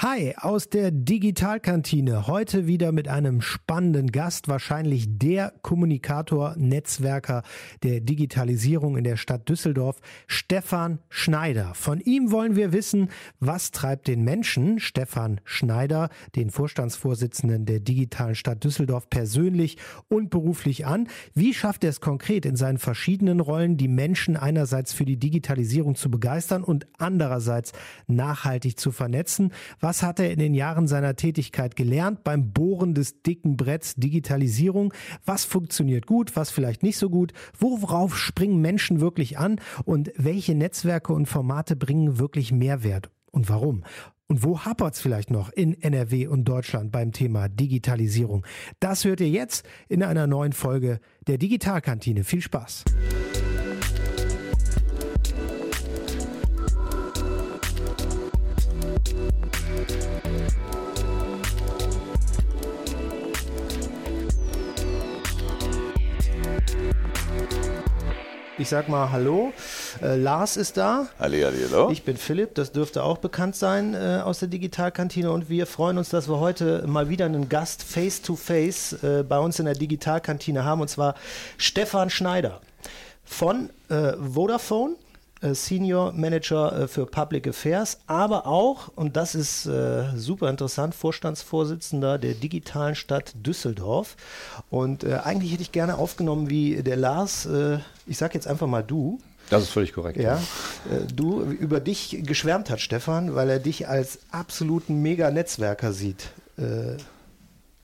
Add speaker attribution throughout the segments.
Speaker 1: Hi aus der Digitalkantine. Heute wieder mit einem spannenden Gast, wahrscheinlich der Kommunikator, Netzwerker der Digitalisierung in der Stadt Düsseldorf, Stefan Schneider. Von ihm wollen wir wissen, was treibt den Menschen, Stefan Schneider, den Vorstandsvorsitzenden der digitalen Stadt Düsseldorf, persönlich und beruflich an. Wie schafft er es konkret in seinen verschiedenen Rollen, die Menschen einerseits für die Digitalisierung zu begeistern und andererseits nachhaltig zu vernetzen? Was hat er in den Jahren seiner Tätigkeit gelernt beim Bohren des dicken Bretts Digitalisierung? Was funktioniert gut, was vielleicht nicht so gut? Worauf springen Menschen wirklich an? Und welche Netzwerke und Formate bringen wirklich Mehrwert? Und warum? Und wo hapert es vielleicht noch in NRW und Deutschland beim Thema Digitalisierung? Das hört ihr jetzt in einer neuen Folge der Digitalkantine. Viel Spaß! Ich sag mal Hallo. Äh, Lars ist da.
Speaker 2: Halli, halli, hallo.
Speaker 1: Ich bin Philipp, das dürfte auch bekannt sein äh, aus der Digitalkantine. Und wir freuen uns, dass wir heute mal wieder einen Gast face to face äh, bei uns in der Digitalkantine haben. Und zwar Stefan Schneider von äh, Vodafone. Äh, Senior Manager äh, für Public Affairs, aber auch, und das ist äh, super interessant, Vorstandsvorsitzender der digitalen Stadt Düsseldorf. Und äh, eigentlich hätte ich gerne aufgenommen, wie der Lars, äh, ich sage jetzt einfach mal du.
Speaker 2: Das ist völlig korrekt.
Speaker 1: Ja, du über dich geschwärmt hat, Stefan, weil er dich als absoluten Mega-Netzwerker sieht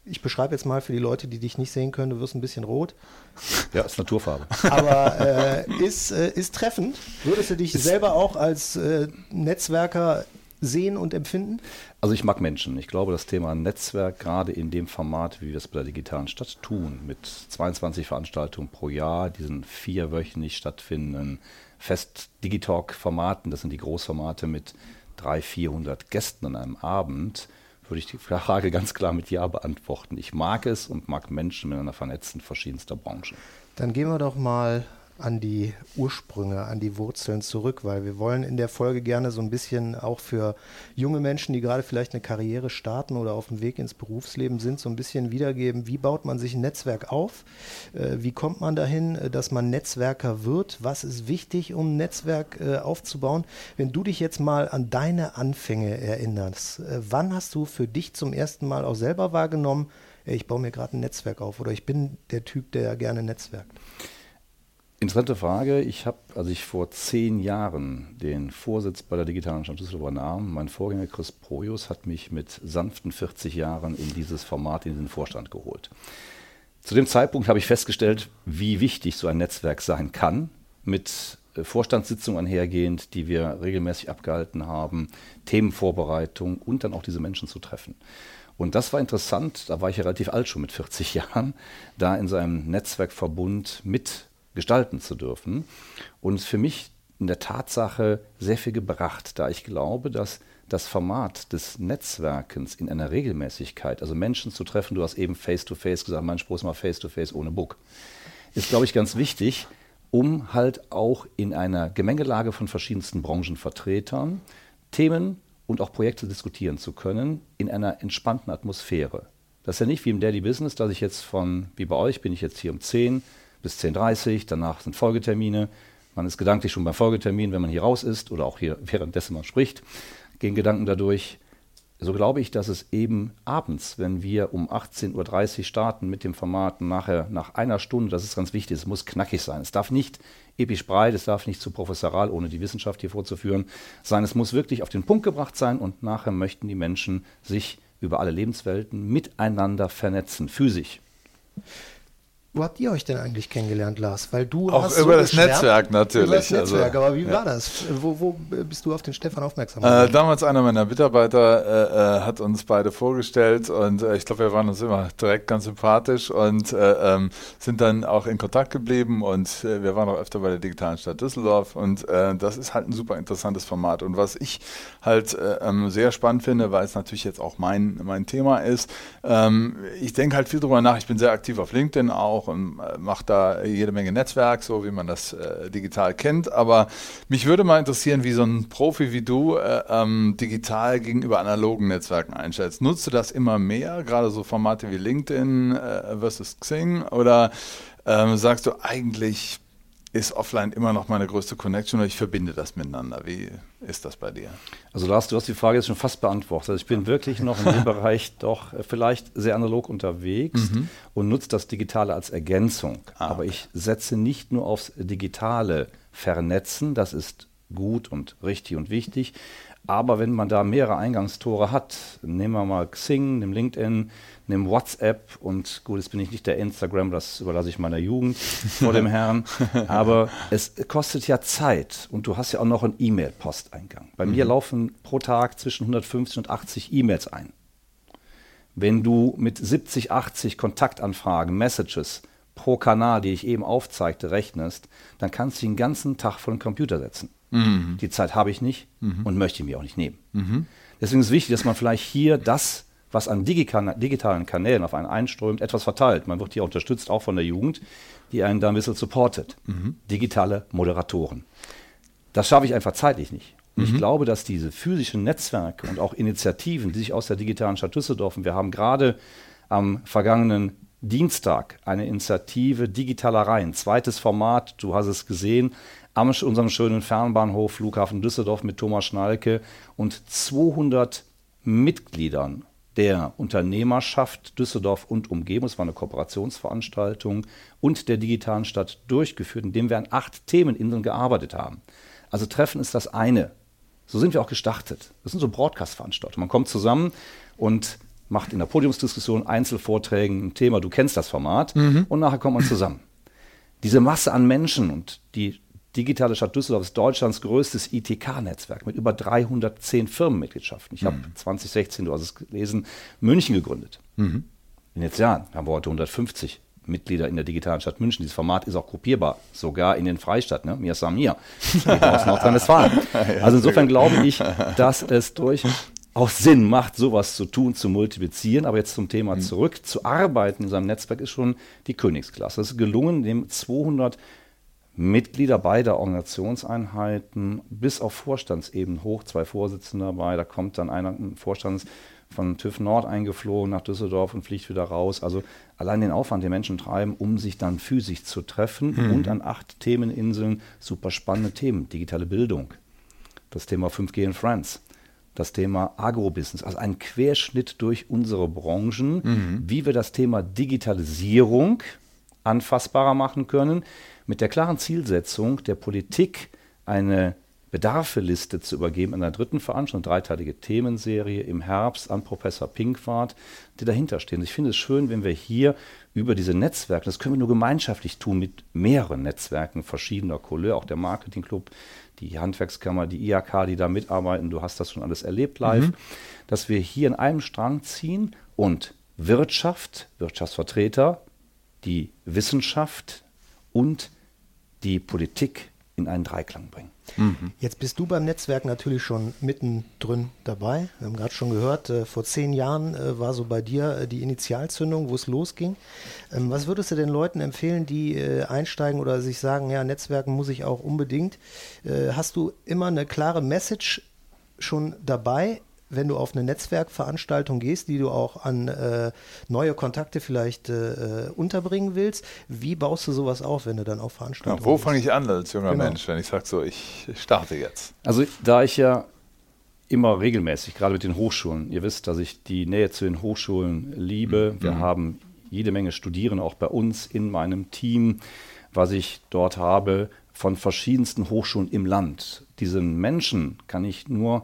Speaker 1: ich beschreibe jetzt mal für die Leute, die dich nicht sehen können, du wirst ein bisschen rot.
Speaker 2: Ja, ist Naturfarbe.
Speaker 1: Aber äh, ist, äh, ist treffend. Würdest du dich ist selber auch als äh, Netzwerker sehen und empfinden?
Speaker 2: Also ich mag Menschen. Ich glaube, das Thema Netzwerk, gerade in dem Format, wie wir es bei der digitalen Stadt tun, mit 22 Veranstaltungen pro Jahr, diesen vierwöchentlich stattfindenden Fest-Digitalk-Formaten, das sind die Großformate mit 300, 400 Gästen an einem Abend, würde ich die Frage ganz klar mit Ja beantworten. Ich mag es und mag Menschen miteinander vernetzen verschiedenster Branchen.
Speaker 1: Dann gehen wir doch mal an die Ursprünge, an die Wurzeln zurück, weil wir wollen in der Folge gerne so ein bisschen auch für junge Menschen, die gerade vielleicht eine Karriere starten oder auf dem Weg ins Berufsleben sind, so ein bisschen wiedergeben, wie baut man sich ein Netzwerk auf, äh, wie kommt man dahin, äh, dass man Netzwerker wird, was ist wichtig, um ein Netzwerk äh, aufzubauen. Wenn du dich jetzt mal an deine Anfänge erinnerst, wann hast du für dich zum ersten Mal auch selber wahrgenommen, ich baue mir gerade ein Netzwerk auf oder ich bin der Typ, der gerne netzwerkt?
Speaker 2: Interessante Frage. Ich habe, als ich vor zehn Jahren den Vorsitz bei der digitalen Stadt Düsseldorf übernahm, mein Vorgänger Chris Projus hat mich mit sanften 40 Jahren in dieses Format, in den Vorstand geholt. Zu dem Zeitpunkt habe ich festgestellt, wie wichtig so ein Netzwerk sein kann, mit äh, Vorstandssitzungen einhergehend, die wir regelmäßig abgehalten haben, Themenvorbereitung und dann auch diese Menschen zu treffen. Und das war interessant, da war ich ja relativ alt schon mit 40 Jahren, da in seinem Netzwerkverbund mit gestalten zu dürfen. Und für mich in der Tatsache sehr viel gebracht, da ich glaube, dass das Format des Netzwerkens in einer Regelmäßigkeit, also Menschen zu treffen, du hast eben Face-to-Face -face gesagt, mein Spruch ist mal Face-to-Face -face ohne Book, ist, glaube ich, ganz wichtig, um halt auch in einer Gemengelage von verschiedensten Branchenvertretern Themen und auch Projekte diskutieren zu können in einer entspannten Atmosphäre. Das ist ja nicht wie im Daily Business, dass ich jetzt von, wie bei euch, bin ich jetzt hier um 10, bis 10.30 Uhr, danach sind Folgetermine. Man ist gedanklich schon beim Folgetermin, wenn man hier raus ist oder auch hier währenddessen man spricht, gehen Gedanken dadurch. So glaube ich, dass es eben abends, wenn wir um 18.30 Uhr starten mit dem Format, nachher nach einer Stunde, das ist ganz wichtig, es muss knackig sein. Es darf nicht episch breit, es darf nicht zu professoral, ohne die Wissenschaft hier vorzuführen, sein. Es muss wirklich auf den Punkt gebracht sein und nachher möchten die Menschen sich über alle Lebenswelten miteinander vernetzen, physisch.
Speaker 1: Wo habt ihr euch denn eigentlich kennengelernt, Lars? Weil du
Speaker 3: auch
Speaker 1: hast
Speaker 3: über so das Netzwerk natürlich. Über
Speaker 1: das Netzwerk, also, aber wie ja. war das? Wo, wo, bist du auf den Stefan aufmerksam
Speaker 3: geworden? Äh, damals einer meiner Mitarbeiter äh, äh, hat uns beide vorgestellt und äh, ich glaube, wir waren uns immer direkt ganz sympathisch und äh, ähm, sind dann auch in Kontakt geblieben und äh, wir waren auch öfter bei der digitalen Stadt Düsseldorf und das ist halt ein super interessantes Format und was ich halt ähm, sehr spannend finde, weil es natürlich jetzt auch mein, mein Thema ist, ähm, ich denke halt viel drüber nach, ich bin sehr aktiv auf LinkedIn auch auch und äh, macht da jede Menge Netzwerk, so wie man das äh, digital kennt. Aber mich würde mal interessieren, wie so ein Profi wie du äh, ähm, digital gegenüber analogen Netzwerken einschätzt. Nutzt du das immer mehr, gerade so Formate wie LinkedIn äh, versus Xing? Oder ähm, sagst du eigentlich ist offline immer noch meine größte Connection und ich verbinde das miteinander. Wie ist das bei dir?
Speaker 2: Also Lars, du hast die Frage jetzt schon fast beantwortet. Also ich bin wirklich noch in dem Bereich doch äh, vielleicht sehr analog unterwegs mhm. und nutze das Digitale als Ergänzung. Ah, Aber ich setze nicht nur aufs digitale Vernetzen, das ist gut und richtig und wichtig. Aber wenn man da mehrere Eingangstore hat, nehmen wir mal Xing, nehmen LinkedIn, nimm WhatsApp und gut, jetzt bin ich nicht der Instagram, das überlasse ich meiner Jugend vor dem Herrn, aber es kostet ja Zeit und du hast ja auch noch einen E-Mail-Posteingang. Bei mhm. mir laufen pro Tag zwischen 150 und 80 E-Mails ein. Wenn du mit 70, 80 Kontaktanfragen, Messages pro Kanal, die ich eben aufzeigte, rechnest, dann kannst du den ganzen Tag vor den Computer setzen. Mhm. Die Zeit habe ich nicht mhm. und möchte ich mir auch nicht nehmen. Mhm. Deswegen ist es wichtig, dass man vielleicht hier das was an digitalen Kanälen auf einen einströmt, etwas verteilt. Man wird hier unterstützt, auch von der Jugend, die einen da ein bisschen supportet. Mhm. Digitale Moderatoren. Das schaffe ich einfach zeitlich nicht. Und mhm. ich glaube, dass diese physischen Netzwerke und auch Initiativen, die sich aus der digitalen Stadt Düsseldorf, und wir haben gerade am vergangenen Dienstag eine Initiative Digitaler Rhein, zweites Format, du hast es gesehen, am unserem schönen Fernbahnhof Flughafen Düsseldorf mit Thomas Schnalke und 200 Mitgliedern der Unternehmerschaft Düsseldorf und Umgebung, es war eine Kooperationsveranstaltung, und der digitalen Stadt durchgeführt, indem wir an acht Themeninseln gearbeitet haben. Also Treffen ist das eine. So sind wir auch gestartet. Das sind so Broadcast-Veranstaltungen. Man kommt zusammen und macht in der Podiumsdiskussion Einzelvorträgen ein Thema, du kennst das Format, mhm. und nachher kommt man zusammen. Diese Masse an Menschen und die digitale Stadt Düsseldorf ist Deutschlands größtes ITK-Netzwerk mit über 310 Firmenmitgliedschaften. Ich mhm. habe 2016, du hast es gelesen, München gegründet. Mhm. In jetzt Jahren haben wir heute 150 Mitglieder in der digitalen Stadt München. Dieses Format ist auch kopierbar, sogar in den Freistadt, ne? Mir Samir, aus Nordrhein-Westfalen. Also insofern glaube ich, dass es durchaus Sinn macht, sowas zu tun, zu multiplizieren. Aber jetzt zum Thema mhm. zurück. Zu arbeiten in seinem Netzwerk ist schon die Königsklasse. Es ist gelungen, dem 200 Mitglieder beider Organisationseinheiten bis auf Vorstandsebene hoch, zwei Vorsitzende dabei. Da kommt dann einer Vorstands von TÜV Nord eingeflogen nach Düsseldorf und fliegt wieder raus. Also allein den Aufwand, den Menschen treiben, um sich dann physisch zu treffen mhm. und an acht Themeninseln super spannende Themen. Digitale Bildung, das Thema 5G in France, das Thema Agrobusiness, also ein Querschnitt durch unsere Branchen, mhm. wie wir das Thema Digitalisierung anfassbarer machen können mit der klaren Zielsetzung der Politik eine Bedarfeliste zu übergeben an der dritten Veranstaltung, dreiteilige Themenserie im Herbst an Professor Pinkwart, die dahinter stehen. Ich finde es schön, wenn wir hier über diese Netzwerke, das können wir nur gemeinschaftlich tun mit mehreren Netzwerken verschiedener Couleur, auch der Marketingclub, die Handwerkskammer, die IHK, die da mitarbeiten, du hast das schon alles erlebt live, mhm. dass wir hier in einem Strang ziehen und Wirtschaft, Wirtschaftsvertreter, die Wissenschaft und die Politik in einen Dreiklang bringen.
Speaker 1: Mhm. Jetzt bist du beim Netzwerk natürlich schon mittendrin dabei. Wir haben gerade schon gehört, äh, vor zehn Jahren äh, war so bei dir äh, die Initialzündung, wo es losging. Ähm, was würdest du den Leuten empfehlen, die äh, einsteigen oder sich sagen, ja, Netzwerken muss ich auch unbedingt? Äh, hast du immer eine klare Message schon dabei? Wenn du auf eine Netzwerkveranstaltung gehst, die du auch an äh, neue Kontakte vielleicht äh, unterbringen willst, wie baust du sowas auf, wenn du dann auf Veranstaltungen
Speaker 3: ja, Wo fange ich an als junger genau. Mensch, wenn ich sage so, ich starte jetzt?
Speaker 2: Also da ich ja immer regelmäßig, gerade mit den Hochschulen, ihr wisst, dass ich die Nähe zu den Hochschulen liebe. Mhm. Wir mhm. haben jede Menge Studierende auch bei uns in meinem Team, was ich dort habe, von verschiedensten Hochschulen im Land. Diesen Menschen kann ich nur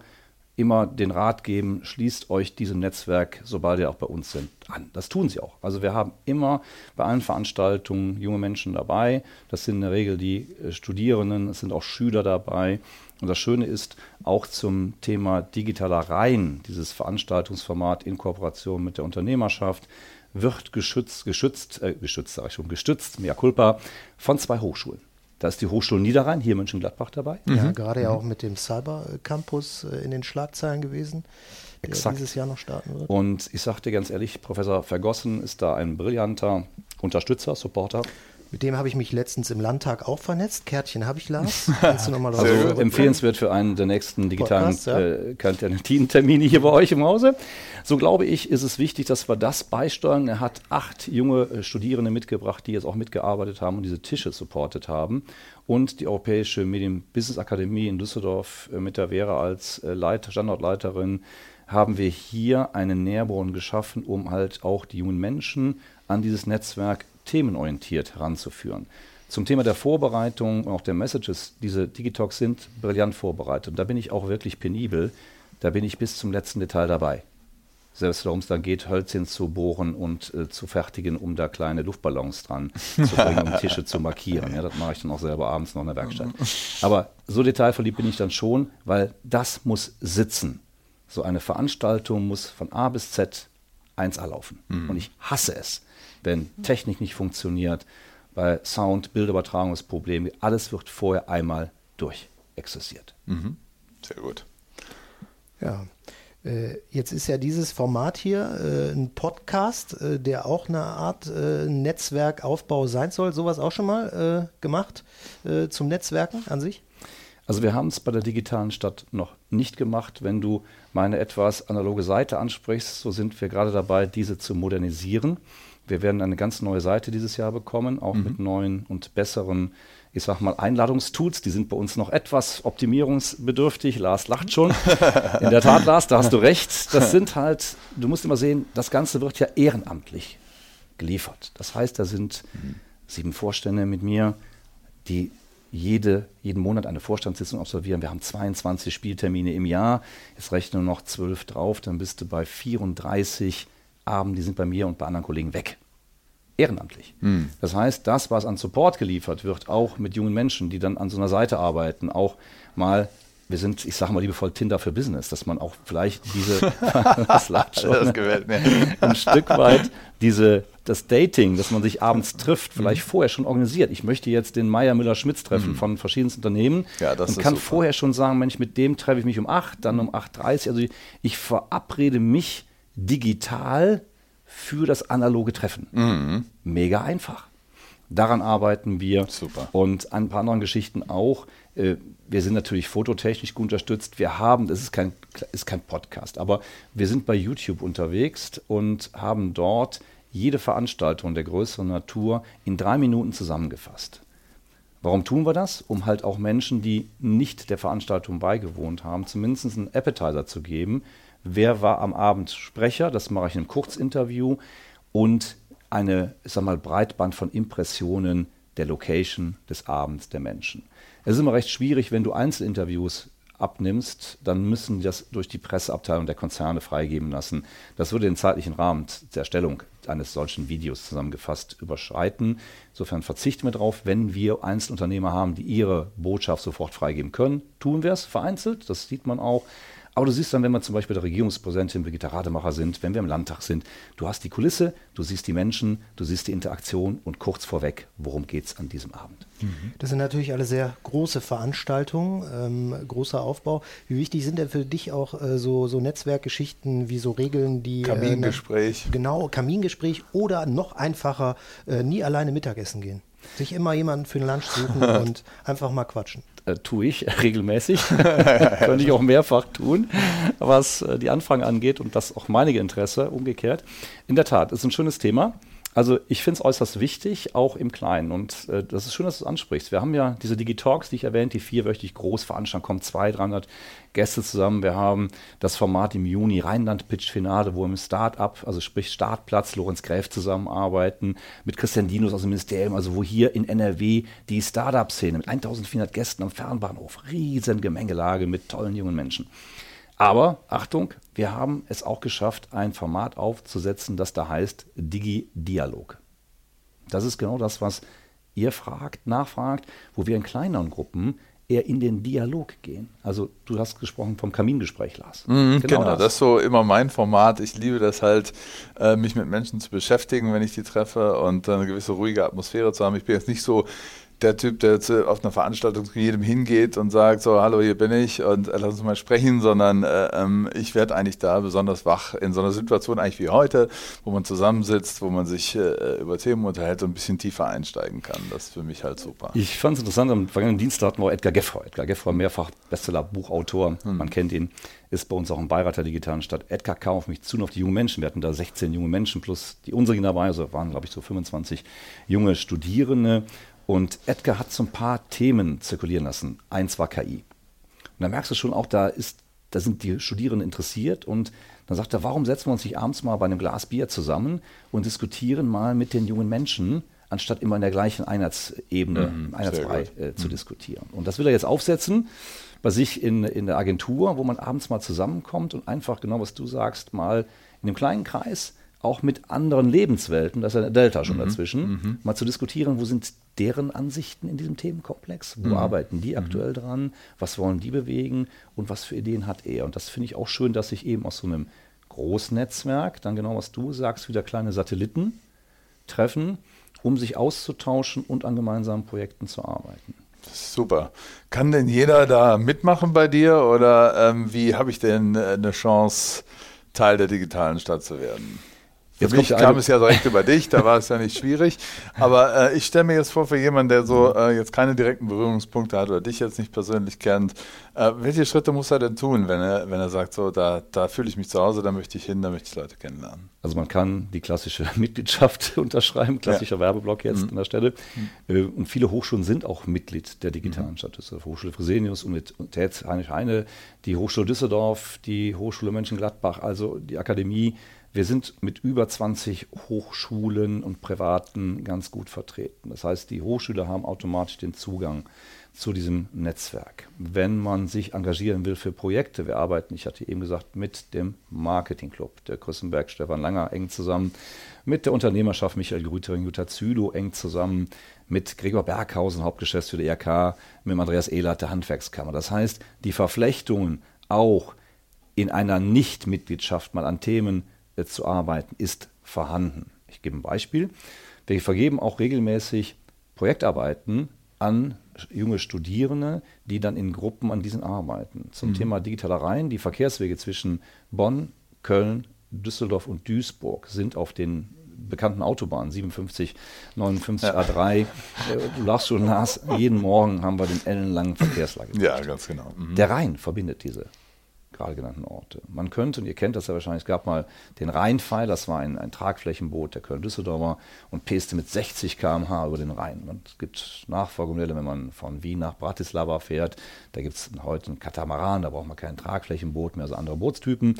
Speaker 2: immer den Rat geben, schließt euch diesem Netzwerk, sobald ihr auch bei uns sind, an. Das tun sie auch. Also wir haben immer bei allen Veranstaltungen junge Menschen dabei. Das sind in der Regel die äh, Studierenden, es sind auch Schüler dabei. Und das Schöne ist, auch zum Thema digitaler Reihen, dieses Veranstaltungsformat in Kooperation mit der Unternehmerschaft, wird geschützt, geschützt, äh, geschützt, sage ich schon, gestützt, mea culpa, von zwei Hochschulen. Da ist die Hochschule Niederrhein, hier in Mönchengladbach dabei.
Speaker 1: Ja, mhm. gerade ja auch mit dem Cyber Campus äh, in den Schlagzeilen gewesen, der Exakt. dieses Jahr noch starten wird.
Speaker 2: Und ich sagte ganz ehrlich, Professor Vergossen ist da ein brillanter Unterstützer, Supporter.
Speaker 1: Mit dem habe ich mich letztens im Landtag auch vernetzt. Kärtchen habe ich, Lars.
Speaker 2: Kannst du nochmal also empfehlenswert für einen der nächsten digitalen ja. äh, Kantinentermine hier bei euch im Hause. So glaube ich, ist es wichtig, dass wir das beisteuern. Er hat acht junge äh, Studierende mitgebracht, die jetzt auch mitgearbeitet haben und diese Tische supportet haben. Und die Europäische Medien Business Akademie in Düsseldorf äh, mit der Vera als Leit Standortleiterin haben wir hier einen Nährboden geschaffen, um halt auch die jungen Menschen an dieses Netzwerk themenorientiert heranzuführen. Zum Thema der Vorbereitung und auch der Messages, diese Digitalks sind brillant vorbereitet. Und da bin ich auch wirklich penibel. Da bin ich bis zum letzten Detail dabei. Selbst darum es dann geht, Hölzchen zu bohren und äh, zu fertigen, um da kleine Luftballons dran zu bringen, um Tische zu markieren. Ja, das mache ich dann auch selber abends noch in der Werkstatt. Aber so detailverliebt bin ich dann schon, weil das muss sitzen. So eine Veranstaltung muss von A bis Z 1A laufen. Mhm. Und ich hasse es, wenn Technik nicht funktioniert, bei Sound, Bildübertragungsprobleme, alles wird vorher einmal durchexerziert.
Speaker 3: Mhm. Sehr gut.
Speaker 1: Ja. Äh, jetzt ist ja dieses Format hier äh, ein Podcast, äh, der auch eine Art äh, Netzwerkaufbau sein soll. Sowas auch schon mal äh, gemacht äh, zum Netzwerken an sich?
Speaker 2: Also wir haben es bei der digitalen Stadt noch nicht gemacht. Wenn du meine etwas analoge Seite ansprichst, so sind wir gerade dabei, diese zu modernisieren. Wir werden eine ganz neue Seite dieses Jahr bekommen, auch mhm. mit neuen und besseren, ich sag mal, Einladungstools. Die sind bei uns noch etwas optimierungsbedürftig. Lars lacht schon. In der Tat, Lars, da hast du recht. Das sind halt, du musst immer sehen, das Ganze wird ja ehrenamtlich geliefert. Das heißt, da sind mhm. sieben Vorstände mit mir, die jede, jeden Monat eine Vorstandssitzung absolvieren. Wir haben 22 Spieltermine im Jahr. Jetzt rechne noch zwölf drauf, dann bist du bei 34 Abenden, die sind bei mir und bei anderen Kollegen weg. Ehrenamtlich. Mhm. Das heißt, das, was an Support geliefert wird, auch mit jungen Menschen, die dann an so einer Seite arbeiten, auch mal wir sind, ich sage mal liebevoll Tinder für Business, dass man auch vielleicht diese, das schon, das gefällt mir. ein Stück weit diese, das Dating, dass man sich abends trifft, vielleicht mhm. vorher schon organisiert. Ich möchte jetzt den Meier Müller-Schmitz treffen mhm. von verschiedensten Unternehmen ja, und kann super. vorher schon sagen, Mensch, mit dem treffe ich mich um 8, dann um 8.30 Also ich, ich verabrede mich digital für das analoge Treffen. Mhm. Mega einfach. Daran arbeiten wir.
Speaker 3: Super.
Speaker 2: Und an ein paar anderen Geschichten auch. Äh, wir sind natürlich fototechnisch gut unterstützt. Wir haben, das ist kein, ist kein Podcast, aber wir sind bei YouTube unterwegs und haben dort jede Veranstaltung der größeren Natur in drei Minuten zusammengefasst. Warum tun wir das? Um halt auch Menschen, die nicht der Veranstaltung beigewohnt haben, zumindest einen Appetizer zu geben. Wer war am Abend Sprecher? Das mache ich in einem Kurzinterview. Und eine, ich sag mal, Breitband von Impressionen der Location des Abends der Menschen. Es ist immer recht schwierig, wenn du Einzelinterviews abnimmst, dann müssen die das durch die Presseabteilung der Konzerne freigeben lassen. Das würde den zeitlichen Rahmen der Erstellung eines solchen Videos zusammengefasst überschreiten. Insofern verzichten wir darauf, wenn wir Einzelunternehmer haben, die ihre Botschaft sofort freigeben können, tun wir es vereinzelt, das sieht man auch. Aber du siehst dann, wenn wir zum Beispiel der Regierungspräsidentin Brigitte Rademacher sind, wenn wir im Landtag sind, du hast die Kulisse, du siehst die Menschen, du siehst die Interaktion und kurz vorweg, worum geht es an diesem Abend.
Speaker 1: Mhm. Das sind natürlich alle sehr große Veranstaltungen, ähm, großer Aufbau. Wie wichtig sind denn für dich auch äh, so, so Netzwerkgeschichten wie so Regeln, die.
Speaker 3: Äh, Kamingespräch.
Speaker 1: Äh, genau, Kamingespräch oder noch einfacher, äh, nie alleine Mittagessen gehen. Sich immer jemanden für den Lunch suchen und einfach mal quatschen.
Speaker 2: Äh, tue ich regelmäßig. Könnte ich auch mehrfach tun, was äh, die Anfragen angeht und das auch meine Interesse umgekehrt. In der Tat, ist ein schönes Thema. Also ich finde es äußerst wichtig, auch im Kleinen. Und äh, das ist schön, dass du es ansprichst. Wir haben ja diese Digitalks, die ich erwähnt, die vierwöchig groß veranstalten, kommen 200, 300 Gäste zusammen. Wir haben das Format im Juni Rheinland-Pitch-Finale, wo im Start-up, also sprich Startplatz, Lorenz Gräf zusammenarbeiten, mit Christian Dinos aus dem Ministerium, also wo hier in NRW die Start-up-Szene mit 1400 Gästen am Fernbahnhof, riesen Gemengelage mit tollen jungen Menschen. Aber Achtung, wir haben es auch geschafft, ein Format aufzusetzen, das da heißt Digi-Dialog. Das ist genau das, was ihr fragt, nachfragt, wo wir in kleineren Gruppen eher in den Dialog gehen. Also du hast gesprochen vom Kamingespräch, Lars.
Speaker 3: Mhm, genau, genau das. das. ist so immer mein Format. Ich liebe das halt, äh, mich mit Menschen zu beschäftigen, wenn ich die treffe und eine gewisse ruhige Atmosphäre zu haben. Ich bin jetzt nicht so der Typ, der jetzt auf einer Veranstaltung zu jedem hingeht und sagt, so, hallo, hier bin ich und äh, lass uns mal sprechen, sondern äh, ähm, ich werde eigentlich da besonders wach in so einer Situation eigentlich wie heute, wo man zusammensitzt, wo man sich äh, über Themen unterhält und ein bisschen tiefer einsteigen kann. Das ist für mich halt super.
Speaker 2: Ich fand es interessant, am vergangenen Dienstag hatten wir Edgar Geffroy. Edgar Geffroy, mehrfach Bestseller-Buchautor, hm. man kennt ihn, ist bei uns auch im Beirat der digitalen Stadt. Edgar kam auf mich zu und auf die jungen Menschen. Wir hatten da 16 junge Menschen plus die unseren dabei, also waren, glaube ich, so 25 junge Studierende. Und Edgar hat so ein paar Themen zirkulieren lassen. Eins war KI. Und da merkst du schon auch, da, ist, da sind die Studierenden interessiert und dann sagt er, warum setzen wir uns nicht abends mal bei einem Glas Bier zusammen und diskutieren mal mit den jungen Menschen, anstatt immer in der gleichen Einheitsebene, mhm, Einheitsbrei äh, zu mhm. diskutieren. Und das will er jetzt aufsetzen bei sich in, in der Agentur, wo man abends mal zusammenkommt und einfach genau, was du sagst, mal in einem kleinen Kreis auch mit anderen Lebenswelten, da ist ja eine Delta schon mhm. dazwischen, mhm. mal zu diskutieren, wo sind deren Ansichten in diesem Themenkomplex, wo mhm. arbeiten die aktuell mhm. dran, was wollen die bewegen und was für Ideen hat er. Und das finde ich auch schön, dass sich eben aus so einem Großnetzwerk, dann genau was du sagst, wieder kleine Satelliten treffen, um sich auszutauschen und an gemeinsamen Projekten zu arbeiten.
Speaker 3: Super. Kann denn jeder da mitmachen bei dir oder ähm, wie habe ich denn äh, eine Chance, Teil der digitalen Stadt zu werden? Jetzt mich kam es ja direkt über dich, da war es ja nicht schwierig. Aber äh, ich stelle mir jetzt vor, für jemanden, der so äh, jetzt keine direkten Berührungspunkte hat oder dich jetzt nicht persönlich kennt, äh, welche Schritte muss er denn tun, wenn er, wenn er sagt, so, da, da fühle ich mich zu Hause, da möchte ich hin, da möchte ich Leute kennenlernen?
Speaker 2: Also man kann die klassische Mitgliedschaft unterschreiben, klassischer ja. Werbeblock jetzt mhm. an der Stelle. Mhm. Und viele Hochschulen sind auch Mitglied der digitalen mhm. Stadt. Das ist Hochschule Fresenius, Universität Heinrich Heine, die Hochschule Düsseldorf, die Hochschule Mönchengladbach, also die Akademie wir sind mit über 20 Hochschulen und Privaten ganz gut vertreten. Das heißt, die Hochschüler haben automatisch den Zugang zu diesem Netzwerk. Wenn man sich engagieren will für Projekte, wir arbeiten, ich hatte eben gesagt, mit dem Marketingclub, der Küssenberg, Stefan Langer eng zusammen, mit der Unternehmerschaft Michael Grütering, Jutta Zülow eng zusammen, mit Gregor Berghausen, Hauptgeschäftsführer der IRK, mit Andreas Ehlert, der Handwerkskammer. Das heißt, die Verflechtungen auch in einer Nichtmitgliedschaft mal an Themen zu arbeiten, ist vorhanden. Ich gebe ein Beispiel. Wir vergeben auch regelmäßig Projektarbeiten an junge Studierende, die dann in Gruppen an diesen arbeiten. Zum mhm. Thema digitaler Rhein. Die Verkehrswege zwischen Bonn, Köln, Düsseldorf und Duisburg sind auf den bekannten Autobahnen 57, 59, ja. A3. Du lachst schon, Lars, jeden Morgen haben wir den ellenlangen Verkehrslage.
Speaker 3: Ja, ganz genau.
Speaker 2: Mhm. Der Rhein verbindet diese gerade genannten Orte. Man könnte, und ihr kennt das ja wahrscheinlich, es gab mal den Rheinpfeil, das war ein, ein Tragflächenboot der Köln-Düsseldorfer und peste mit 60 km/h über den Rhein. Und es gibt Nachfolgemodelle, wenn man von Wien nach Bratislava fährt, da gibt es heute einen Katamaran, da braucht man kein Tragflächenboot mehr, also andere Bootstypen.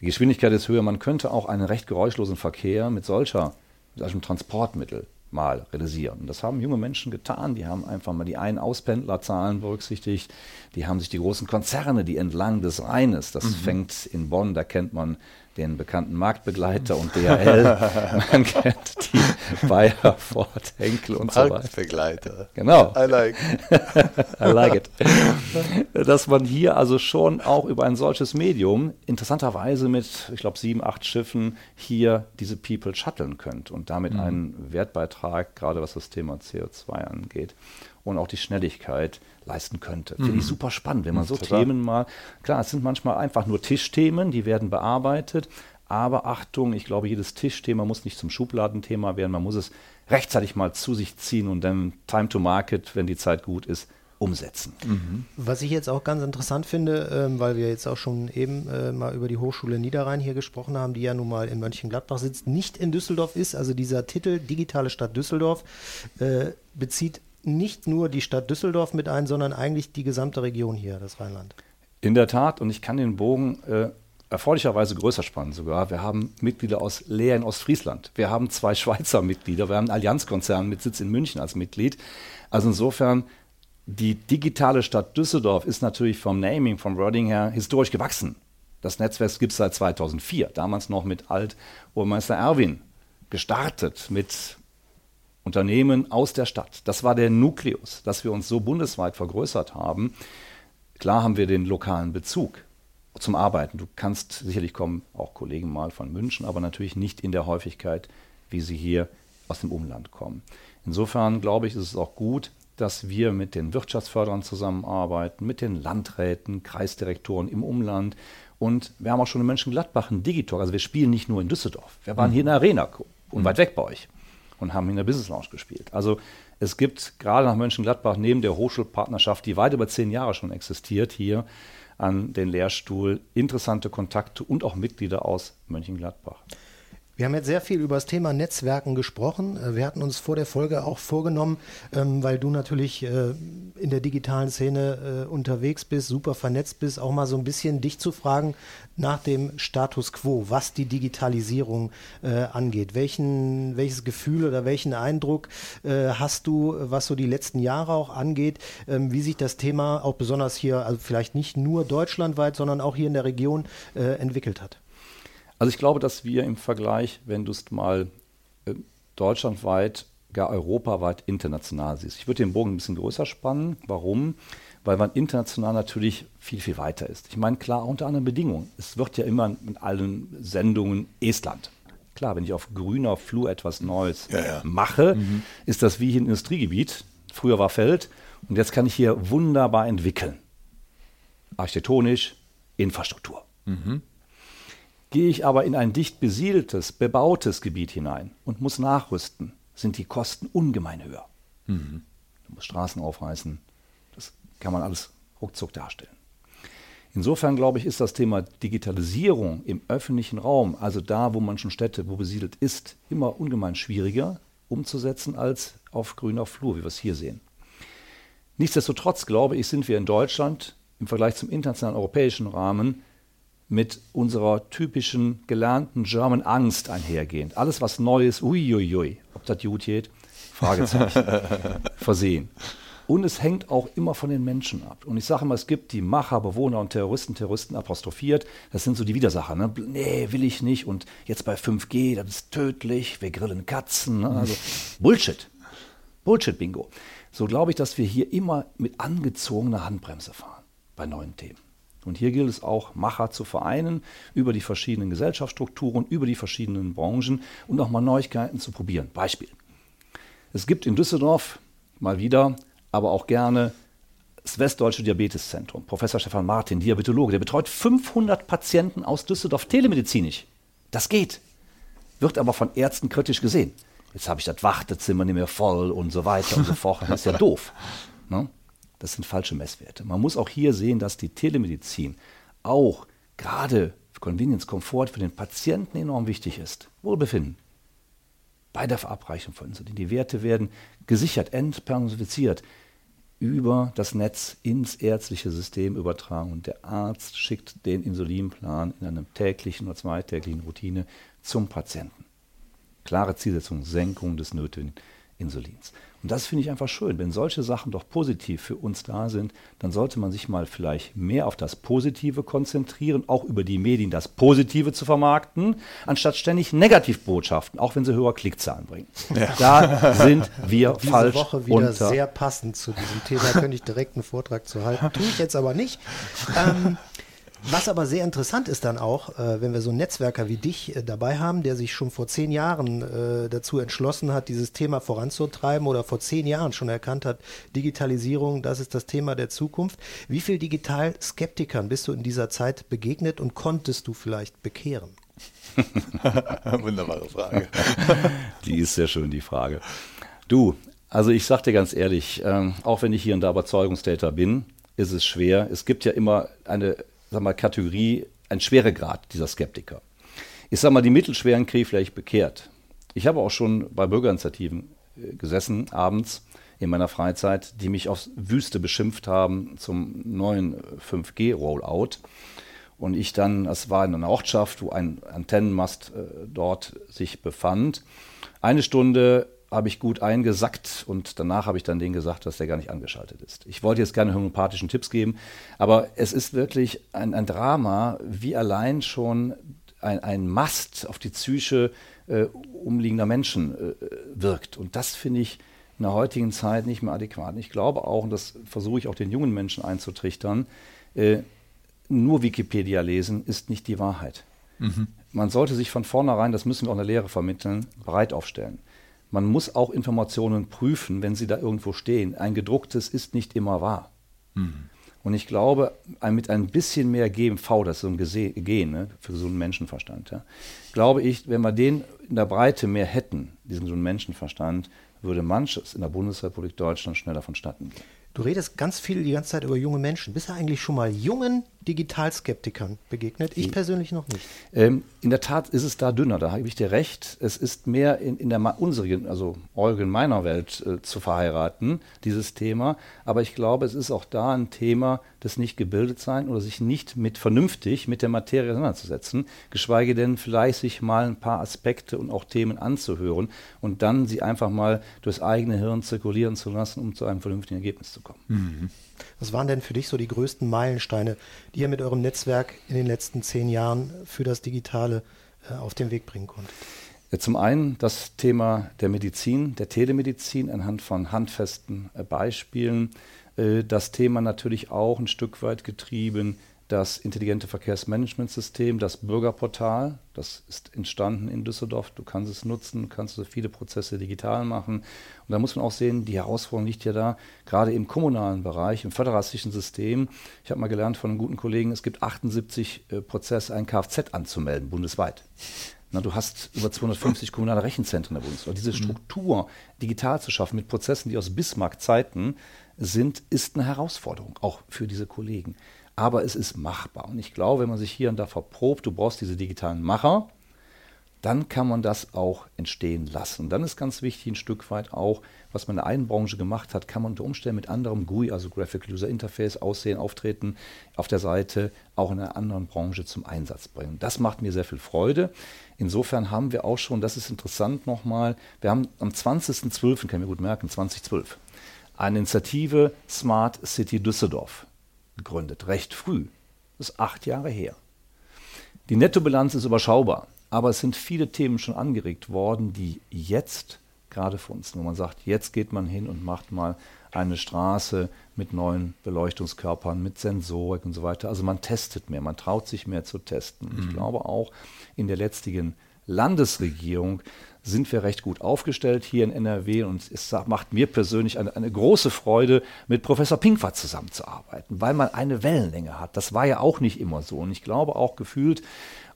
Speaker 2: Die Geschwindigkeit ist höher, man könnte auch einen recht geräuschlosen Verkehr mit solcher, mit solchem Transportmittel mal realisieren. Und das haben junge Menschen getan. Die haben einfach mal die Ein-Auspendlerzahlen berücksichtigt. Die haben sich die großen Konzerne, die entlang des Rheines, das mhm. fängt in Bonn, da kennt man den bekannten Marktbegleiter und DHL. Man kennt die Bayer, Ford, Henkel und so weiter.
Speaker 3: Marktbegleiter.
Speaker 2: Genau.
Speaker 3: I like.
Speaker 2: I like it. Dass man hier also schon auch über ein solches Medium interessanterweise mit, ich glaube, sieben, acht Schiffen hier diese People shutteln könnt und damit mhm. einen Wertbeitrag, gerade was das Thema CO2 angeht und auch die Schnelligkeit leisten könnte. Finde ich mhm. super spannend, wenn man so Total. Themen mal, klar, es sind manchmal einfach nur Tischthemen, die werden bearbeitet, aber Achtung, ich glaube, jedes Tischthema muss nicht zum Schubladenthema werden, man muss es rechtzeitig mal zu sich ziehen und dann Time to Market, wenn die Zeit gut ist, umsetzen.
Speaker 1: Mhm. Was ich jetzt auch ganz interessant finde, ähm, weil wir jetzt auch schon eben äh, mal über die Hochschule Niederrhein hier gesprochen haben, die ja nun mal in Mönchengladbach sitzt, nicht in Düsseldorf ist. Also dieser Titel Digitale Stadt Düsseldorf äh, bezieht nicht nur die Stadt Düsseldorf mit ein, sondern eigentlich die gesamte Region hier, das Rheinland.
Speaker 2: In der Tat, und ich kann den Bogen äh, erfreulicherweise größer spannen sogar. Wir haben Mitglieder aus Leer in Ostfriesland. Wir haben zwei Schweizer Mitglieder. Wir haben einen Allianzkonzern mit Sitz in München als Mitglied. Also insofern, die digitale Stadt Düsseldorf ist natürlich vom Naming, vom Wording her historisch gewachsen. Das Netzwerk gibt es seit 2004, damals noch mit Alt-Obermeister Erwin gestartet, mit Unternehmen aus der Stadt. Das war der Nukleus, dass wir uns so bundesweit vergrößert haben. Klar haben wir den lokalen Bezug zum Arbeiten. Du kannst sicherlich kommen, auch Kollegen mal von München, aber natürlich nicht in der Häufigkeit, wie sie hier aus dem Umland kommen. Insofern glaube ich, ist es auch gut, dass wir mit den Wirtschaftsförderern zusammenarbeiten, mit den Landräten, Kreisdirektoren im Umland. Und wir haben auch schon in Mönchengladbach einen Digitalk. Also wir spielen nicht nur in Düsseldorf. Wir waren mhm. hier in der Arena und mhm. weit weg bei euch und haben in der Business Lounge gespielt. Also es gibt gerade nach Mönchengladbach neben der Hochschulpartnerschaft, die weit über zehn Jahre schon existiert, hier an den Lehrstuhl interessante Kontakte und auch Mitglieder aus Mönchengladbach.
Speaker 1: Wir haben jetzt sehr viel über das Thema Netzwerken gesprochen. Äh, wir hatten uns vor der Folge auch vorgenommen, ähm, weil du natürlich äh, in der digitalen Szene äh, unterwegs bist, super vernetzt bist, auch mal so ein bisschen dich zu fragen nach dem Status quo, was die Digitalisierung angeht. Welchen, welches Gefühl oder welchen Eindruck hast du, was so die letzten Jahre auch angeht, ähm, wie sich das Thema auch besonders hier, also vielleicht nicht nur deutschlandweit, sondern auch hier in der Region entwickelt hat?
Speaker 2: Also ich glaube, dass wir im Vergleich, wenn du es mal äh, deutschlandweit, gar europaweit international siehst. Ich würde den Bogen ein bisschen größer spannen. Warum? Weil man international natürlich viel, viel weiter ist. Ich meine, klar, unter anderen Bedingungen. Es wird ja immer in allen Sendungen Estland. Klar, wenn ich auf grüner Flur etwas Neues ja, ja. mache, mhm. ist das wie hier ein Industriegebiet. Früher war Feld und jetzt kann ich hier wunderbar entwickeln. Architektonisch, Infrastruktur. Mhm. Gehe ich aber in ein dicht besiedeltes, bebautes Gebiet hinein und muss nachrüsten, sind die Kosten ungemein höher. Mhm. Du musst Straßen aufreißen. Das kann man alles ruckzuck darstellen. Insofern glaube ich, ist das Thema Digitalisierung im öffentlichen Raum, also da, wo man schon Städte, wo besiedelt ist, immer ungemein schwieriger umzusetzen als auf grüner Flur, wie wir es hier sehen. Nichtsdestotrotz glaube ich, sind wir in Deutschland im Vergleich zum internationalen europäischen Rahmen mit unserer typischen gelernten German Angst einhergehend. Alles, was neu ist, uiuiui, ob das gut geht, Fragezeichen, versehen. Und es hängt auch immer von den Menschen ab. Und ich sage immer, es gibt die Macher, Bewohner und Terroristen, Terroristen apostrophiert. Das sind so die Widersacher. Ne? Nee, will ich nicht. Und jetzt bei 5G, das ist tödlich. Wir grillen Katzen. Ne? Also Bullshit. Bullshit-Bingo. So glaube ich, dass wir hier immer mit angezogener Handbremse fahren bei neuen Themen. Und hier gilt es auch, Macher zu vereinen über die verschiedenen Gesellschaftsstrukturen, über die verschiedenen Branchen und auch mal Neuigkeiten zu probieren. Beispiel. Es gibt in Düsseldorf mal wieder, aber auch gerne das Westdeutsche Diabeteszentrum. Professor Stefan Martin, Diabetologe, der betreut 500 Patienten aus Düsseldorf telemedizinisch. Das geht, wird aber von Ärzten kritisch gesehen. Jetzt habe ich das Wartezimmer nicht mehr voll und so weiter und so fort. Das ist ja doof. Ne? Das sind falsche Messwerte. Man muss auch hier sehen, dass die Telemedizin auch gerade für Convenience, Komfort für den Patienten enorm wichtig ist. Wohlbefinden. Bei der Verabreichung von Insulin. Die Werte werden gesichert, entpersonifiziert über das Netz ins ärztliche System übertragen und der Arzt schickt den Insulinplan in einer täglichen oder zweitägigen Routine zum Patienten. Klare Zielsetzung, Senkung des nötigen Insulins. Und das finde ich einfach schön. Wenn solche Sachen doch positiv für uns da sind, dann sollte man sich mal vielleicht mehr auf das Positive konzentrieren, auch über die Medien das Positive zu vermarkten, anstatt ständig Negativbotschaften, auch wenn sie höhere Klickzahlen bringen. Ja. Da sind wir
Speaker 1: Diese
Speaker 2: falsch.
Speaker 1: Diese Woche wieder unter. sehr passend zu diesem Thema. Könnte ich direkt einen Vortrag zu halten. Tue ich jetzt aber nicht. Ähm, was aber sehr interessant ist dann auch, äh, wenn wir so einen Netzwerker wie dich äh, dabei haben, der sich schon vor zehn Jahren äh, dazu entschlossen hat, dieses Thema voranzutreiben oder vor zehn Jahren schon erkannt hat, Digitalisierung, das ist das Thema der Zukunft. Wie viel Digital-Skeptikern bist du in dieser Zeit begegnet und konntest du vielleicht bekehren?
Speaker 2: Wunderbare Frage. die ist sehr schön, die Frage. Du, also ich sag dir ganz ehrlich, ähm, auch wenn ich hier und da Überzeugungstäter bin, ist es schwer. Es gibt ja immer eine sag mal, Kategorie, ein Schweregrad dieser Skeptiker. Ich sage mal, die Mittelschweren kriege ich vielleicht bekehrt. Ich habe auch schon bei Bürgerinitiativen äh, gesessen, abends in meiner Freizeit, die mich aufs Wüste beschimpft haben zum neuen 5G-Rollout. Und ich dann, es war in einer Ortschaft, wo ein Antennenmast äh, dort sich befand, eine Stunde habe ich gut eingesackt und danach habe ich dann denen gesagt, dass der gar nicht angeschaltet ist. Ich wollte jetzt keine homöopathischen Tipps geben, aber es ist wirklich ein, ein Drama, wie allein schon ein, ein Mast auf die Psyche äh, umliegender Menschen äh, wirkt. Und das finde ich in der heutigen Zeit nicht mehr adäquat. Ich glaube auch, und das versuche ich auch den jungen Menschen einzutrichtern, äh, nur Wikipedia lesen ist nicht die Wahrheit. Mhm. Man sollte sich von vornherein, das müssen wir auch in der Lehre vermitteln, breit aufstellen. Man muss auch Informationen prüfen, wenn sie da irgendwo stehen. Ein gedrucktes ist nicht immer wahr. Mhm. Und ich glaube, mit ein bisschen mehr GMV, das ist so ein Gen ne, für so einen Menschenverstand, ja, glaube ich, wenn wir den in der Breite mehr hätten, diesen so einen Menschenverstand, würde manches in der Bundesrepublik Deutschland schneller vonstatten gehen.
Speaker 1: Du redest ganz viel die ganze Zeit über junge Menschen. Bist du eigentlich schon mal jungen Digitalskeptikern begegnet? Ich persönlich noch nicht.
Speaker 2: Ähm, in der Tat ist es da dünner, da habe ich dir recht. Es ist mehr in, in der unseren, also Eugen meiner Welt äh, zu verheiraten, dieses Thema. Aber ich glaube, es ist auch da ein Thema des Nicht-Gebildet-Sein oder sich nicht mit vernünftig mit der Materie auseinanderzusetzen, geschweige denn vielleicht sich mal ein paar Aspekte und auch Themen anzuhören und dann sie einfach mal durchs eigene Hirn zirkulieren zu lassen, um zu einem vernünftigen Ergebnis zu kommen. Mhm.
Speaker 1: Was waren denn für dich so die größten Meilensteine, die ihr mit eurem Netzwerk in den letzten zehn Jahren für das Digitale äh, auf den Weg bringen konntet?
Speaker 2: Zum einen das Thema der Medizin, der Telemedizin anhand von handfesten äh, Beispielen. Äh, das Thema natürlich auch ein Stück weit getrieben das intelligente Verkehrsmanagementsystem, das Bürgerportal, das ist entstanden in Düsseldorf. Du kannst es nutzen, kannst so viele Prozesse digital machen. Und da muss man auch sehen, die Herausforderung liegt ja da, gerade im kommunalen Bereich, im föderalistischen System. Ich habe mal gelernt von einem guten Kollegen, es gibt 78 äh, Prozesse, ein Kfz anzumelden, bundesweit. Na, du hast über 250 kommunale Rechenzentren in der Bundeswehr. Diese mhm. Struktur digital zu schaffen mit Prozessen, die aus Bismarck-Zeiten sind, ist eine Herausforderung, auch für diese Kollegen aber es ist machbar. Und ich glaube, wenn man sich hier und da verprobt, du brauchst diese digitalen Macher, dann kann man das auch entstehen lassen. Dann ist ganz wichtig ein Stück weit auch, was man in der einen Branche gemacht hat, kann man unter Umständen mit anderem GUI, also Graphic User Interface, Aussehen, Auftreten auf der Seite auch in einer anderen Branche zum Einsatz bringen. Das macht mir sehr viel Freude. Insofern haben wir auch schon, das ist interessant nochmal, wir haben am 20.12., kann ich mir gut merken, 2012, eine Initiative Smart City Düsseldorf gegründet, recht früh. Das ist acht Jahre her. Die Nettobilanz ist überschaubar, aber es sind viele Themen schon angeregt worden, die jetzt gerade für uns, wo man sagt, jetzt geht man hin und macht mal eine Straße mit neuen Beleuchtungskörpern, mit Sensorik und so weiter. Also man testet mehr, man traut sich mehr zu testen. Mhm. Ich glaube auch in der letztigen Landesregierung sind wir recht gut aufgestellt hier in NRW und es macht mir persönlich eine, eine große Freude, mit Professor Pinkwart zusammenzuarbeiten, weil man eine Wellenlänge hat. Das war ja auch nicht immer so und ich glaube auch gefühlt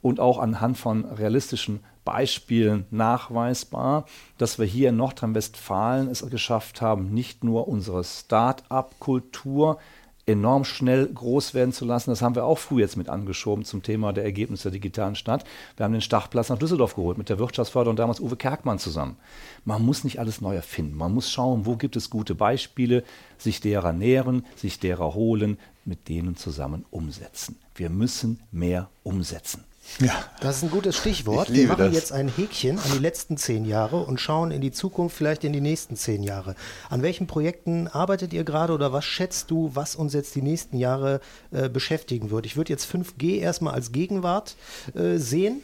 Speaker 2: und auch anhand von realistischen Beispielen nachweisbar, dass wir hier in Nordrhein-Westfalen es geschafft haben, nicht nur unsere Start-up-Kultur enorm schnell groß werden zu lassen. Das haben wir auch früh jetzt mit angeschoben zum Thema der Ergebnisse der digitalen Stadt. Wir haben den Startplatz nach Düsseldorf geholt mit der Wirtschaftsförderung damals Uwe Kerkmann zusammen. Man muss nicht alles neu erfinden. Man muss schauen, wo gibt es gute Beispiele, sich derer nähren, sich derer holen, mit denen zusammen umsetzen. Wir müssen mehr umsetzen.
Speaker 1: Ja. Das ist ein gutes Stichwort. Wir machen das. jetzt ein Häkchen an die letzten zehn Jahre und schauen in die Zukunft, vielleicht in die nächsten zehn Jahre. An welchen Projekten arbeitet ihr gerade oder was schätzt du, was uns jetzt die nächsten Jahre äh, beschäftigen wird? Ich würde jetzt 5G erstmal als Gegenwart äh, sehen.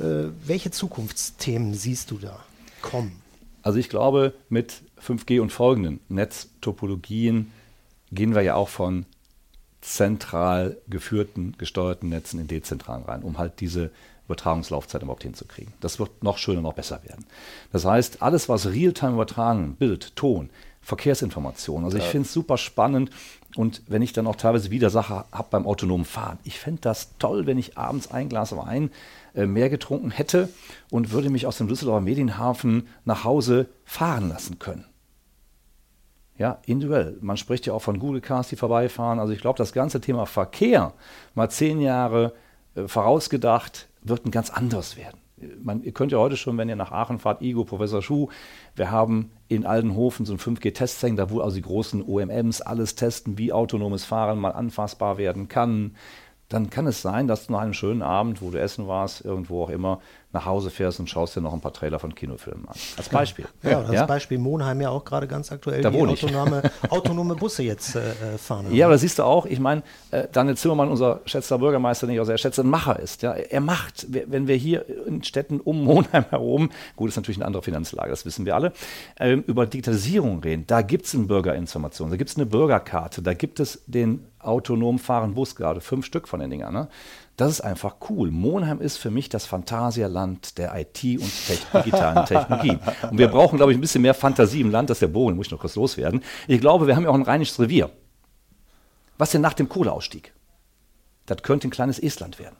Speaker 1: Äh, welche Zukunftsthemen siehst du da kommen?
Speaker 2: Also ich glaube, mit 5G und folgenden Netztopologien gehen wir ja auch von zentral geführten, gesteuerten Netzen in dezentralen rein, um halt diese Übertragungslaufzeit überhaupt hinzukriegen. Das wird noch schöner, noch besser werden. Das heißt, alles, was Realtime übertragen, Bild, Ton, Verkehrsinformationen. Also ich finde es super spannend und wenn ich dann auch teilweise Widersacher habe beim autonomen Fahren. Ich fände das toll, wenn ich abends ein Glas Wein äh, mehr getrunken hätte und würde mich aus dem Düsseldorfer Medienhafen nach Hause fahren lassen können. Ja, individuell. Man spricht ja auch von Google Cars, die vorbeifahren. Also ich glaube, das ganze Thema Verkehr, mal zehn Jahre äh, vorausgedacht, wird ein ganz anderes werden. Man, ihr könnt ja heute schon, wenn ihr nach Aachen fahrt, Igo, Professor Schuh, wir haben in Aldenhofen so ein 5G-Testzentrum, da wo also die großen OMMs alles testen, wie autonomes Fahren mal anfassbar werden kann. Dann kann es sein, dass du nach einem schönen Abend, wo du essen warst, irgendwo auch immer, nach Hause fährst und schaust dir noch ein paar Trailer von Kinofilmen an. Als Beispiel.
Speaker 1: Ja, das ja? Beispiel Monheim ja auch gerade ganz aktuell,
Speaker 2: da
Speaker 1: die autonome, autonome Busse jetzt äh, fahren.
Speaker 2: Ja, aber da siehst du auch, ich meine, äh, Daniel Zimmermann, unser schätzter Bürgermeister, den ich auch sehr schätze, ein Macher ist. Ja? Er macht, wenn wir hier in Städten um Monheim herum, gut, ist natürlich eine andere Finanzlage, das wissen wir alle, ähm, über Digitalisierung reden, da gibt es eine Bürgerinformation, da gibt es eine Bürgerkarte, da gibt es den autonom fahrenden Bus gerade, fünf Stück von den Dingern. Ne? Das ist einfach cool. Monheim ist für mich das Phantasialand der IT und digitalen Technologie. Und wir brauchen, glaube ich, ein bisschen mehr Fantasie im Land, dass der Bogen, muss ich noch kurz loswerden. Ich glaube, wir haben ja auch ein rheinisches Revier. Was denn nach dem Kohleausstieg? Das könnte ein kleines Estland werden.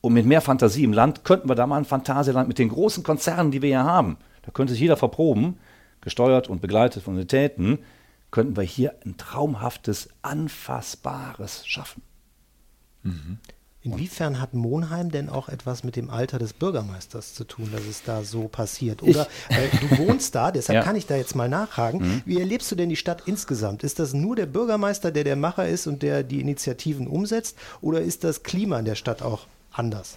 Speaker 2: Und mit mehr Fantasie im Land könnten wir da mal ein Phantasialand mit den großen Konzernen, die wir hier haben. Da könnte sich jeder verproben, gesteuert und begleitet von Universitäten, könnten wir hier ein traumhaftes, anfassbares schaffen.
Speaker 1: Mhm. Inwiefern hat Monheim denn auch etwas mit dem Alter des Bürgermeisters zu tun, dass es da so passiert? Oder äh, du wohnst da, deshalb ja. kann ich da jetzt mal nachhaken. Mhm. Wie erlebst du denn die Stadt insgesamt? Ist das nur der Bürgermeister, der der Macher ist und der die Initiativen umsetzt? Oder ist das Klima in der Stadt auch anders?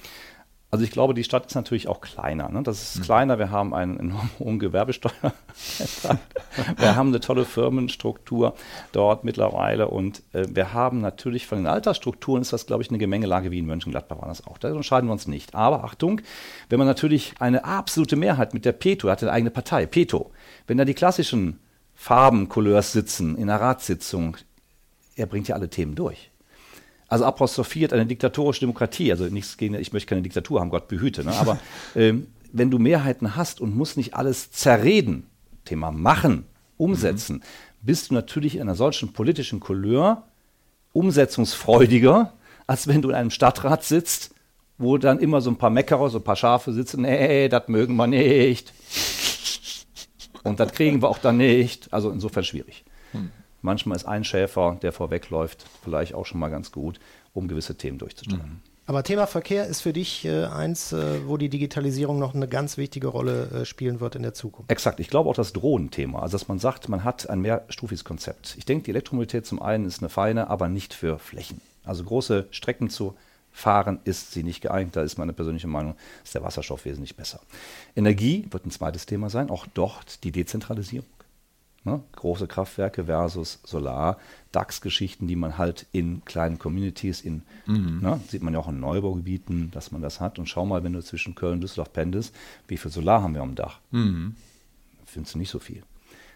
Speaker 2: Also ich glaube, die Stadt ist natürlich auch kleiner. Ne? Das ist mhm. kleiner. Wir haben einen enorm hohen Gewerbesteuer. wir haben eine tolle Firmenstruktur dort mittlerweile und äh, wir haben natürlich von den Altersstrukturen ist das, glaube ich, eine Gemengelage wie in Mönchengladbach war das auch. Da unterscheiden wir uns nicht. Aber Achtung, wenn man natürlich eine absolute Mehrheit mit der Peto, hat eine eigene Partei, Peto, wenn da die klassischen Farben, Couleurs sitzen in einer Ratssitzung, er bringt ja alle Themen durch also apostrophiert eine diktatorische Demokratie. Also nichts gegen, ich möchte keine Diktatur haben, Gott behüte. Ne? Aber ähm, wenn du Mehrheiten hast und musst nicht alles zerreden, Thema machen, umsetzen, mhm. bist du natürlich in einer solchen politischen Couleur umsetzungsfreudiger, als wenn du in einem Stadtrat sitzt, wo dann immer so ein paar Meckerer, so ein paar Schafe sitzen, nee, das mögen wir nicht. Und das kriegen wir auch dann nicht. Also insofern schwierig. Hm. Manchmal ist ein Schäfer, der vorwegläuft, vielleicht auch schon mal ganz gut, um gewisse Themen durchzustellen. Mhm.
Speaker 1: Aber Thema Verkehr ist für dich äh, eins, äh, wo die Digitalisierung noch eine ganz wichtige Rolle äh, spielen wird in der Zukunft.
Speaker 2: Exakt. Ich glaube auch das Drohnenthema. Also, dass man sagt, man hat ein mehrstufiges Konzept. Ich denke, die Elektromobilität zum einen ist eine feine, aber nicht für Flächen. Also große Strecken zu fahren ist sie nicht geeignet. Da ist meine persönliche Meinung, ist der Wasserstoff wesentlich besser. Energie wird ein zweites Thema sein. Auch dort die Dezentralisierung. Ne? Große Kraftwerke versus Solar, DAX-Geschichten, die man halt in kleinen Communities, in, mhm. ne? sieht man ja auch in Neubaugebieten, dass man das hat. Und schau mal, wenn du zwischen Köln und Düsseldorf pendelst, wie viel Solar haben wir am Dach? Mhm. Findest du nicht so viel.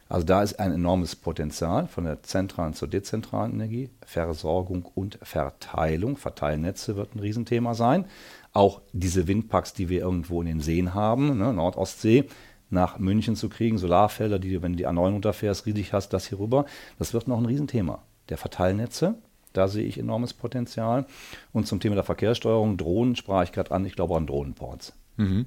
Speaker 2: Also da ist ein enormes Potenzial von der zentralen zur dezentralen Energie, Versorgung und Verteilung. Verteilnetze wird ein Riesenthema sein. Auch diese Windparks, die wir irgendwo in den Seen haben, ne, Nordostsee, nach München zu kriegen, Solarfelder, die du, wenn du die A9 runterfährst, riesig hast, das hier rüber. Das wird noch ein Riesenthema. Der Verteilnetze, da sehe ich enormes Potenzial. Und zum Thema der Verkehrssteuerung, Drohnen sprach ich gerade an, ich glaube an Drohnenports. Mhm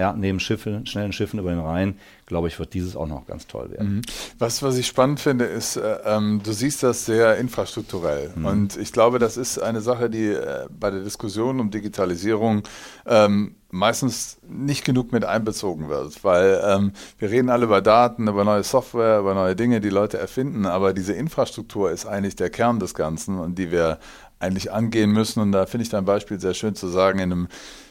Speaker 2: ja, neben Schiffe, schnellen Schiffen über den Rhein, glaube ich, wird dieses auch noch ganz toll werden.
Speaker 3: Mhm. Was, was ich spannend finde, ist, äh, ähm, du siehst das sehr infrastrukturell. Mhm. Und ich glaube, das ist eine Sache, die äh, bei der Diskussion um Digitalisierung ähm, meistens nicht genug mit einbezogen wird, weil ähm, wir reden alle über Daten, über neue Software, über neue Dinge, die Leute erfinden, aber diese Infrastruktur ist eigentlich der Kern des Ganzen und die wir eigentlich angehen müssen. Und da finde ich dein Beispiel sehr schön zu sagen, in einem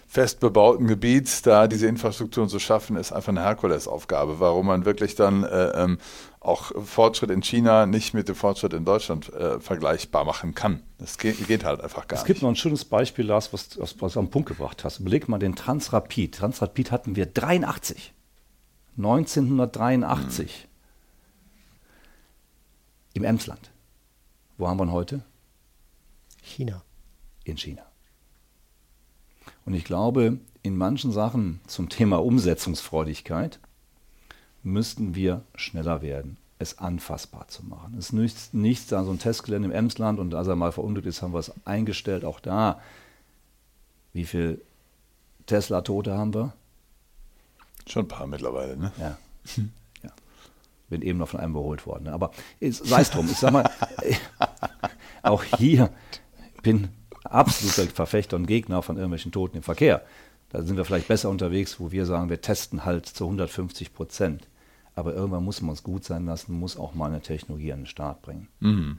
Speaker 3: fest bebauten Gebiet, da diese Infrastrukturen zu schaffen, ist einfach eine Herkulesaufgabe, warum man wirklich dann äh, ähm, auch Fortschritt in China nicht mit dem Fortschritt in Deutschland äh, vergleichbar machen kann. Das geht, geht, halt einfach gar nicht.
Speaker 2: Es gibt noch ein schönes Beispiel, Lars, was, was, was du am Punkt gebracht hast. Überleg mal den Transrapid. Transrapid hatten wir 83. 1983. Hm. Im Emsland. Wo haben wir ihn heute?
Speaker 1: China.
Speaker 2: In China. Und ich glaube, in manchen Sachen zum Thema Umsetzungsfreudigkeit müssten wir schneller werden, es anfassbar zu machen. Es ist nichts, da so ein Testgelände im Emsland und als er mal verunglückt ist, haben wir es eingestellt. Auch da, wie viele Tesla-Tote haben wir?
Speaker 3: Schon ein paar mittlerweile, ne?
Speaker 2: Ja. ja. Bin eben noch von einem überholt worden. Ne? Aber sei es drum. Ich sag mal, auch hier bin absoluter Verfechter und Gegner von irgendwelchen Toten im Verkehr. Da sind wir vielleicht besser unterwegs, wo wir sagen, wir testen halt zu 150 Prozent. Aber irgendwann muss man es gut sein lassen, muss auch mal eine Technologie an den Start bringen. Mhm.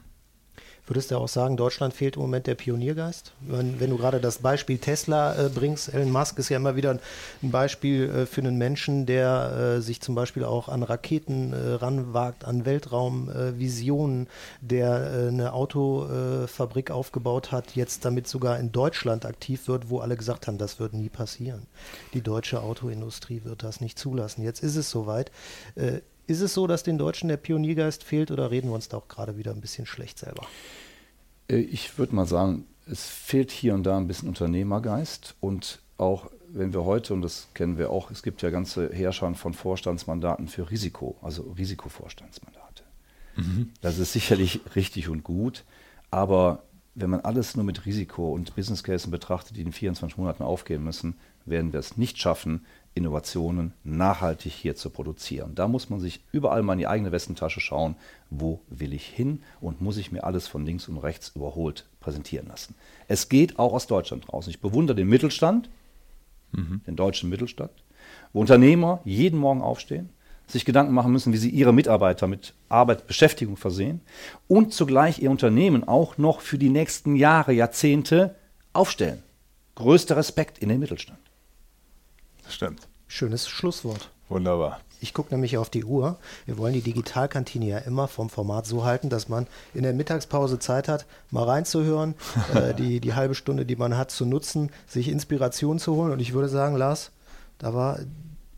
Speaker 1: Würdest du auch sagen, Deutschland fehlt im Moment der Pioniergeist? Wenn, wenn du gerade das Beispiel Tesla äh, bringst, Elon Musk ist ja immer wieder ein Beispiel äh, für einen Menschen, der äh, sich zum Beispiel auch an Raketen äh, ranwagt, an Weltraumvisionen, der äh, eine Autofabrik aufgebaut hat, jetzt damit sogar in Deutschland aktiv wird, wo alle gesagt haben, das wird nie passieren. Die deutsche Autoindustrie wird das nicht zulassen. Jetzt ist es soweit. Ist es so, dass den Deutschen der Pioniergeist fehlt oder reden wir uns da auch gerade wieder ein bisschen schlecht selber?
Speaker 2: Äh, ich würde mal sagen, es fehlt hier und da ein bisschen Unternehmergeist und auch wenn wir heute, und das kennen wir auch, es gibt ja ganze Herrscher von Vorstandsmandaten für Risiko, also Risikovorstandsmandate. Mhm. Das ist sicherlich richtig und gut, aber wenn man alles nur mit Risiko und Business Cases betrachtet, die in 24 Monaten aufgehen müssen, werden wir es nicht schaffen, Innovationen nachhaltig hier zu produzieren. Da muss man sich überall mal in die eigene Westentasche schauen, wo will ich hin und muss ich mir alles von links und rechts überholt präsentieren lassen. Es geht auch aus Deutschland raus. Ich bewundere den Mittelstand, mhm. den deutschen Mittelstand, wo Unternehmer jeden Morgen aufstehen, sich Gedanken machen müssen, wie sie ihre Mitarbeiter mit Arbeit, Beschäftigung versehen und zugleich ihr Unternehmen auch noch für die nächsten Jahre, Jahrzehnte aufstellen. Größter Respekt in den Mittelstand.
Speaker 3: Stimmt.
Speaker 1: Schönes Schlusswort.
Speaker 3: Wunderbar.
Speaker 1: Ich gucke nämlich auf die Uhr. Wir wollen die Digitalkantine ja immer vom Format so halten, dass man in der Mittagspause Zeit hat, mal reinzuhören, äh, die, die halbe Stunde, die man hat, zu nutzen, sich Inspiration zu holen. Und ich würde sagen, Lars, da war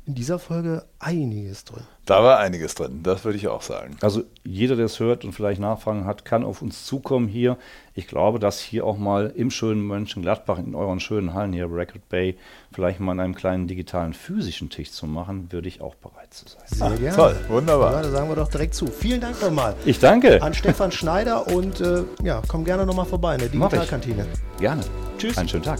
Speaker 1: in dieser Folge einiges drin.
Speaker 3: Da war einiges drin, das würde ich auch sagen.
Speaker 2: Also jeder, der es hört und vielleicht Nachfragen hat, kann auf uns zukommen hier. Ich glaube, dass hier auch mal im schönen Mönchengladbach, in euren schönen Hallen hier, Record Bay, vielleicht mal an einem kleinen digitalen physischen Tisch zu machen, würde ich auch bereit zu sein.
Speaker 1: Sehr gerne.
Speaker 3: Toll, wunderbar.
Speaker 1: Ja, da sagen wir doch direkt zu. Vielen Dank nochmal.
Speaker 2: Ich danke.
Speaker 1: An Stefan Schneider und äh, ja, komm gerne nochmal vorbei in der Digitalkantine.
Speaker 2: Gerne. Tschüss. Einen schönen Tag.